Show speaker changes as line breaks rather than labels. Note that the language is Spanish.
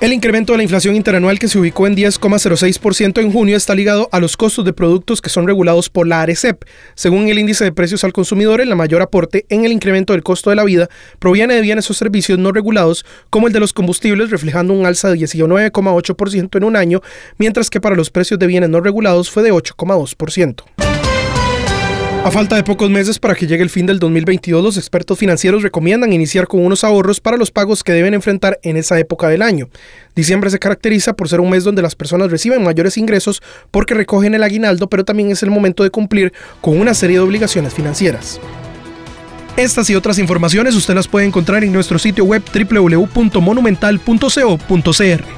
El incremento de la inflación interanual que se ubicó en 10,06% en junio está ligado a los costos de productos que son regulados por la ARECEP. Según el índice de precios al consumidor, el mayor aporte en el incremento del costo de la vida proviene de bienes o servicios no regulados, como el de los combustibles, reflejando un alza de 19,8% en un año, mientras que para los precios de bienes no regulados fue de 8,2%. A falta de pocos meses para que llegue el fin del 2022, los expertos financieros recomiendan iniciar con unos ahorros para los pagos que deben enfrentar en esa época del año. Diciembre se caracteriza por ser un mes donde las personas reciben mayores ingresos porque recogen el aguinaldo, pero también es el momento de cumplir con una serie de obligaciones financieras. Estas y otras informaciones usted las puede encontrar en nuestro sitio web www.monumental.co.cr.